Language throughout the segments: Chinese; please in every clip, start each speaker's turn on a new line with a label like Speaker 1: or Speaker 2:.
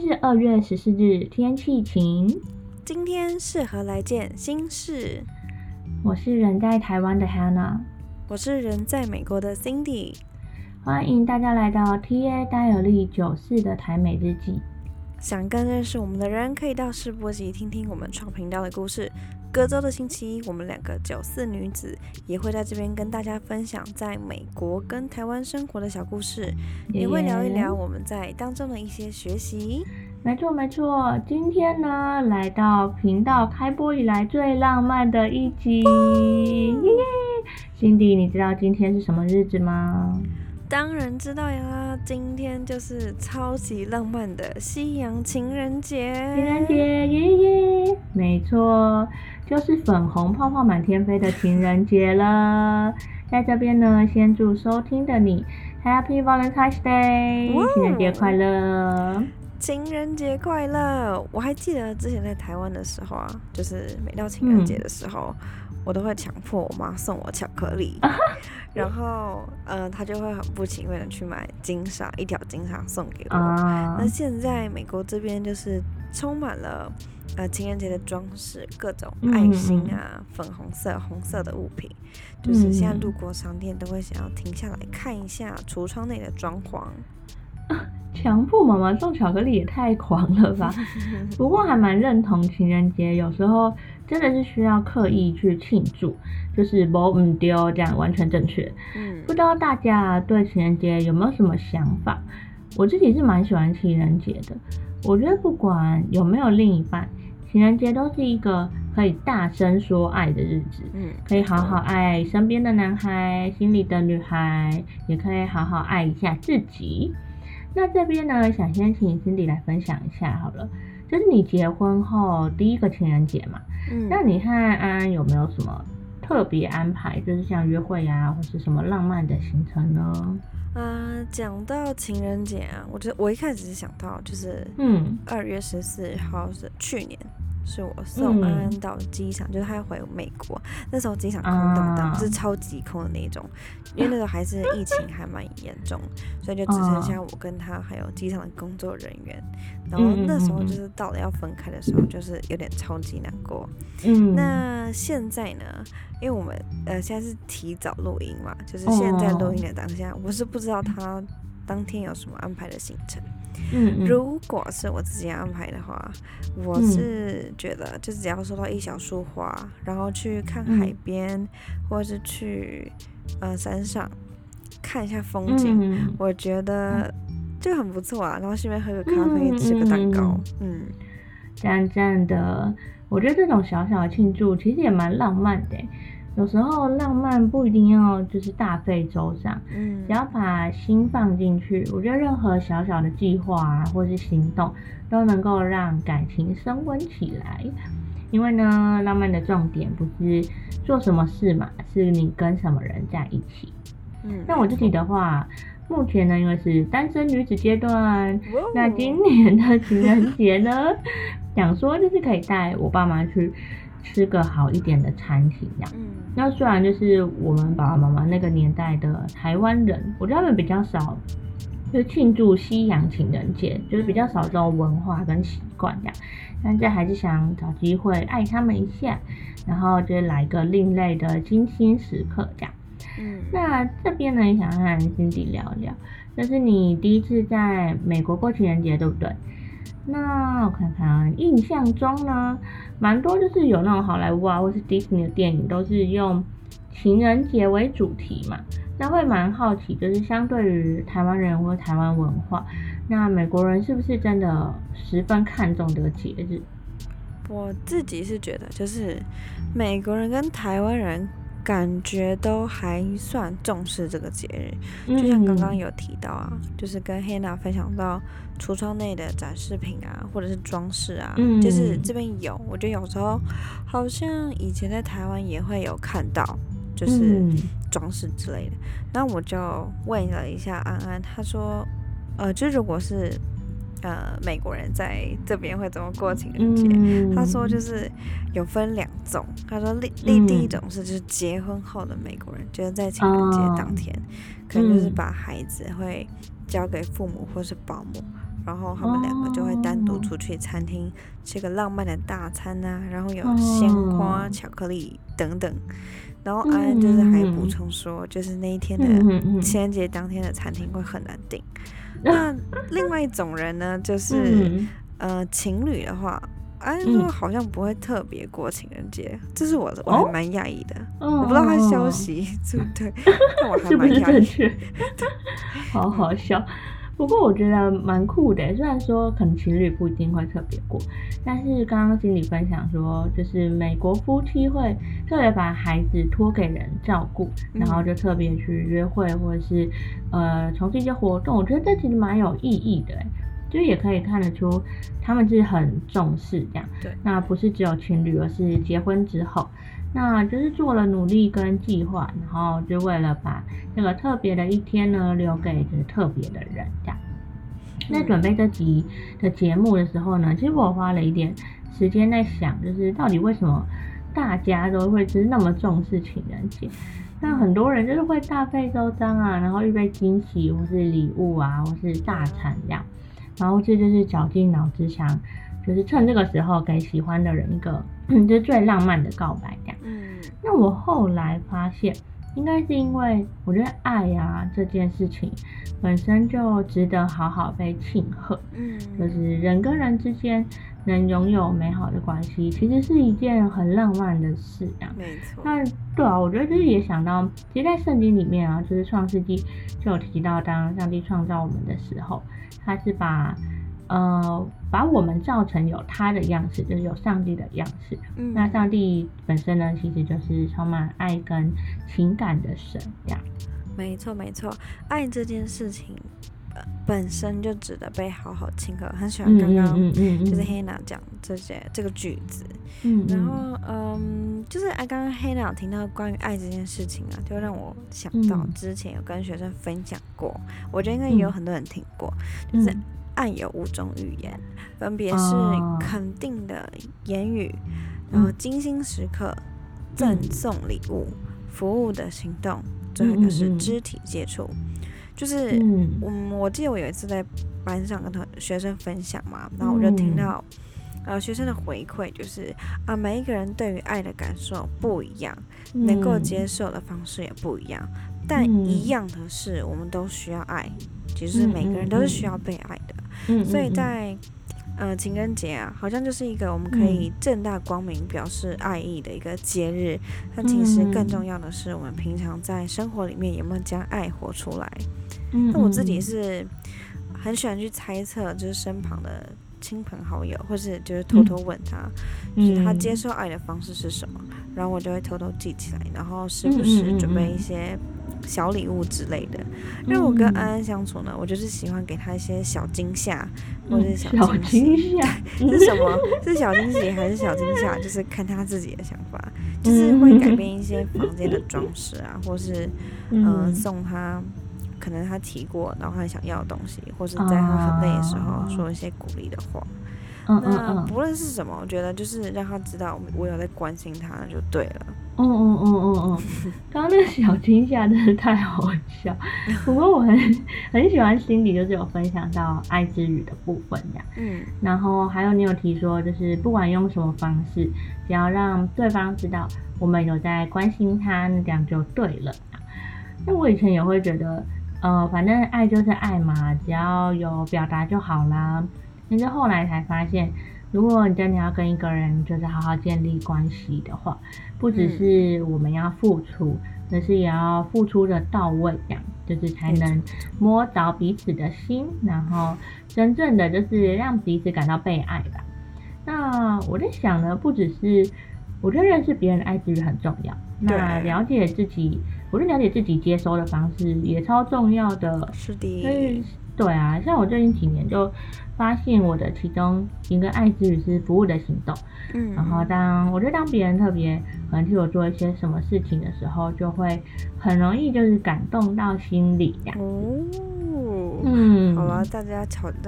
Speaker 1: 是二月十四日，天气晴。
Speaker 2: 今天适合来件心事。
Speaker 1: 我是人在台湾的 Hannah，
Speaker 2: 我是人在美国的 Cindy。
Speaker 1: 欢迎大家来到 TA 戴尔利九四的台美日记。
Speaker 2: 想更认识我们的人，可以到世博集听听我们创频道的故事。隔周的星期一，我们两个九四女子也会在这边跟大家分享在美国跟台湾生活的小故事，也会聊一聊我们在当中的一些学习。
Speaker 1: 没错没错，今天呢来到频道开播以来最浪漫的一集。耶耶！辛迪，你知道今天是什么日子吗？
Speaker 2: 当然知道呀，今天就是超级浪漫的西洋情人节。
Speaker 1: 情人节，耶耶！没错。就是粉红泡泡满天飞的情人节了，在这边呢，先祝收听的你 Happy Valentine's Day，情人节快乐！
Speaker 2: 情人节快乐！我还记得之前在台湾的时候啊，就是每到情人节的时候，我都会强迫我妈送我巧克力，然后呃，她就会很不情愿的去买金沙一条金沙送给我。那现在美国这边就是充满了。呃，情人节的装饰，各种爱心啊，粉红色、红色的物品，就是现在路过商店都会想要停下来看一下橱窗内的装潢。
Speaker 1: 强迫妈妈送巧克力也太狂了吧！不过还蛮认同情人节，有时候真的是需要刻意去庆祝，就是不唔丢这样完全正确。嗯，不知道大家对情人节有没有什么想法？我自己是蛮喜欢情人节的，我觉得不管有没有另一半。情人节都是一个可以大声说爱的日子，嗯，可以好好爱身边的男孩，心里的女孩，也可以好好爱一下自己。那这边呢，想先请 Cindy 来分享一下好了，就是你结婚后第一个情人节嘛，嗯，那你和安安有没有什么特别安排，就是像约会呀，或是什么浪漫的行程呢？
Speaker 2: 呃，讲到情人节啊，我觉得我一开始是想到就是，嗯，二月十四号是去年。是我送安安到机场，就是他要回美国。那时候机场空荡荡，是超级空的那种，因为那时候还是疫情还蛮严重，所以就只剩下我跟他还有机场的工作人员。然后那时候就是到了要分开的时候，就是有点超级难过。嗯，那现在呢？因为我们呃现在是提早录音嘛，就是现在录音的当下，我是不知道他当天有什么安排的行程。嗯，如果是我自己安排的话，我是觉得就只要收到一小束花，然后去看海边，或者是去呃山上看一下风景，我觉得就很不错啊。然后顺便喝个咖啡，吃个蛋糕，嗯，
Speaker 1: 这样这样的，我觉得这种小小的庆祝其实也蛮浪漫的。有时候浪漫不一定要就是大费周章，嗯，只要把心放进去，我觉得任何小小的计划啊，或是行动，都能够让感情升温起来。因为呢，浪漫的重点不是做什么事嘛，是你跟什么人在一起。嗯，那我自己的话，目前呢，因为是单身女子阶段，那今年的情人节呢，想说就是可以带我爸妈去。吃个好一点的餐厅呀。嗯，那虽然就是我们爸爸妈妈那个年代的台湾人，我觉得他们比较少，就庆祝西洋情人节，就是比较少这种文化跟习惯这样，但这还是想找机会爱他们一下，然后就来个另类的精心时刻这样。嗯，那这边呢，想和 Cindy 聊聊，就是你第一次在美国过情人节，对不对？那我看看，印象中呢，蛮多就是有那种好莱坞啊，或是迪士尼的电影，都是用情人节为主题嘛。那会蛮好奇，就是相对于台湾人或台湾文化，那美国人是不是真的十分看重这个节日？
Speaker 2: 我自己是觉得，就是美国人跟台湾人。感觉都还算重视这个节日，就像刚刚有提到啊，就是跟黑娜分享到橱窗内的展示品啊，或者是装饰啊，就是这边有，我觉得有时候好像以前在台湾也会有看到，就是装饰之类的。那我就问了一下安安，他说，呃，就如果是。呃，美国人在这边会怎么过情人节？他说就是有分两种。他说另另第一种是就是结婚后的美国人，就是在情人节当天，可能就是把孩子会交给父母或是保姆，然后他们两个就会单独出去餐厅吃个浪漫的大餐啊，然后有鲜花、巧克力等等。然后安安就是还补充说，就是那一天的情人节当天的餐厅会很难订。那另外一种人呢，就是呃情侣的话，安安说好像不会特别过情人节，这是我我还蛮讶异的，我不知道他消息对不对，但我还蛮讶异，
Speaker 1: 好好笑。不过我觉得蛮酷的，虽然说可能情侣不一定会特别过，但是刚刚经理分享说，就是美国夫妻会特别把孩子托给人照顾，然后就特别去约会或者是呃从事一些活动，我觉得这其实蛮有意义的，就也可以看得出他们是很重视这样。
Speaker 2: 对，
Speaker 1: 那不是只有情侣，而是结婚之后。那就是做了努力跟计划，然后就为了把这个特别的一天呢留给就是特别的人这样。在准备这集的节目的时候呢，其实我花了一点时间在想，就是到底为什么大家都会就是那么重视情人节？那很多人就是会大费周章啊，然后预备惊喜或是礼物啊，或是大餐这样，然后这就是绞尽脑汁想。就是趁这个时候给喜欢的人一个，就是最浪漫的告白这样。嗯，那我后来发现，应该是因为我觉得爱呀这件事情本身就值得好好被庆贺。嗯，就是人跟人之间能拥有美好的关系，其实是一件很浪漫的事
Speaker 2: 啊。没错。
Speaker 1: 那对啊，我觉得就是也想到，其实，在圣经里面啊，就是创世纪就有提到，当上帝创造我们的时候，他是把。呃，把我们造成有他的样式，就是有上帝的样式。嗯，那上帝本身呢，其实就是充满爱跟情感的神，这样。
Speaker 2: 没错，没错，爱这件事情本身就值得被好好庆贺。很喜欢刚刚就是黑娜讲这些这个句子。嗯，然后嗯，就是啊，刚刚黑娜听到关于爱这件事情啊，就让我想到之前有跟学生分享过，我觉得应该也有很多人听过，就是。爱有五种语言，分别是肯定的言语，然后精心时刻、赠送礼物、服务的行动，最后一个是肢体接触。就是，嗯，我记得我有一次在班上跟同学生分享嘛，然后我就听到，呃，学生的回馈就是，啊，每一个人对于爱的感受不一样，能够接受的方式也不一样，但一样的是，我们都需要爱，其实每个人都是需要被爱的。所以在呃情人节啊，好像就是一个我们可以正大光明表示爱意的一个节日。但其实更重要的是，我们平常在生活里面有没有将爱活出来？那我自己是很喜欢去猜测，就是身旁的亲朋好友，或是就是偷偷问他，就是他接受爱的方式是什么，然后我就会偷偷记起来，然后时不时准备一些。小礼物之类的，因为我跟安安相处呢，我就是喜欢给他一些小惊吓，或者是小
Speaker 1: 惊喜，
Speaker 2: 是什么？是小惊喜还是小惊吓？就是看他自己的想法，就是会改变一些房间的装饰啊，或是嗯。送他可能他提过然后他想要的东西，或是在他很累的时候说一些鼓励的话。嗯那不论是什么，我觉得就是让他知道我有在关心他，那就对了。
Speaker 1: 嗯嗯嗯嗯嗯，刚刚那个小惊吓真的太好笑。不过我很很喜欢心里就是有分享到爱之语的部分这样。嗯。然后还有你有提说，就是不管用什么方式，只要让对方知道我们有在关心他，那这样就对了。那我以前也会觉得，呃，反正爱就是爱嘛，只要有表达就好啦。但是后来才发现，如果你真的要跟一个人就是好好建立关系的话，不只是我们要付出，而是也要付出的到位，这样就是才能摸着彼此的心，然后真正的就是让彼此感到被爱吧。那我在想呢，不只是我觉得认识别人的爱之语很重要，那了解自己，我觉得了解自己接收的方式也超重要的。
Speaker 2: 是的。
Speaker 1: 对啊，像我最近几年就发现我的其中一个爱之语是服务的行动。嗯，然后当我觉得当别人特别可能替我做一些什么事情的时候，就会很容易就是感动到心里这样。哦，
Speaker 2: 嗯，好了，大家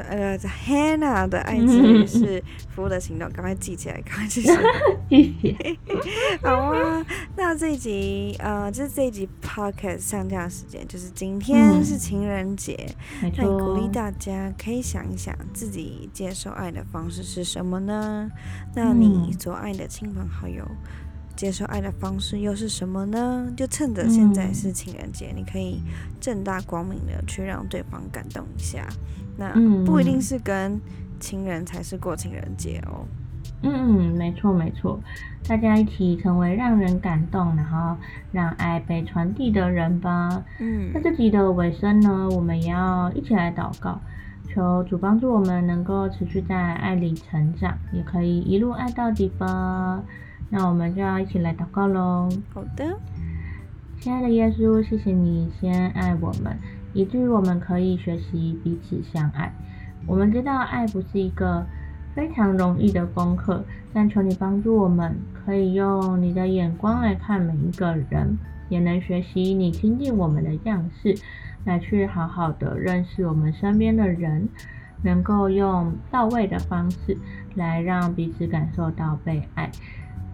Speaker 2: 呃，Hannah 的爱之语是服务的行动，赶快记起来，赶快记起来。好啊，那这一集呃，就是这一集 Podcast 上架时间，就是今天是情人节，那鼓励大家可以想一想自己接受爱的方式是什么呢？那你所爱的亲朋好友。接受爱的方式又是什么呢？就趁着现在是情人节，你可以正大光明的去让对方感动一下。那不一定是跟情人才是过情人节哦。
Speaker 1: 嗯嗯，没错没错，大家一起成为让人感动，然后让爱被传递的人吧。嗯，那这集的尾声呢，我们也要一起来祷告，求主帮助我们能够持续在爱里成长，也可以一路爱到底吧。那我们就要一起来祷告喽。
Speaker 2: 好的，
Speaker 1: 亲爱的耶稣，谢谢你先爱我们，以至于我们可以学习彼此相爱。我们知道爱不是一个非常容易的功课，但求你帮助我们，可以用你的眼光来看每一个人，也能学习你亲近我们的样式，来去好好的认识我们身边的人，能够用到位的方式来让彼此感受到被爱。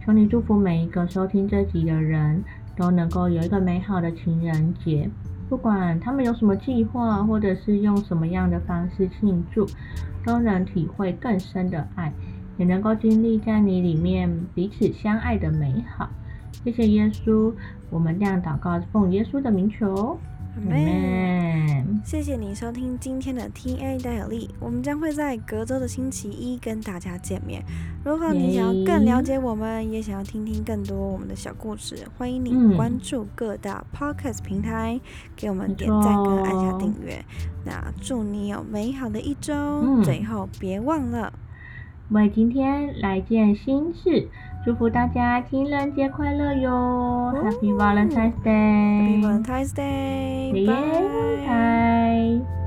Speaker 1: 求你祝福每一个收听这集的人都能够有一个美好的情人节，不管他们有什么计划，或者是用什么样的方式庆祝，都能体会更深的爱，也能够经历在你里面彼此相爱的美好。谢谢耶稣，我们这样祷告，奉耶稣的名求。
Speaker 2: 谢谢你收听今天的 T A 戴尔利，我们将会在隔周的星期一跟大家见面。如果你想要更了解我们，也想要听听更多我们的小故事，欢迎你关注各大 Podcast 平台，给我们点赞跟按下订阅。那祝你有美好的一周，最后别忘了
Speaker 1: 为今天来件新事。祝福大家情人节快乐哟！Happy Valentine's Day！Happy
Speaker 2: Valentine's Day！拜拜。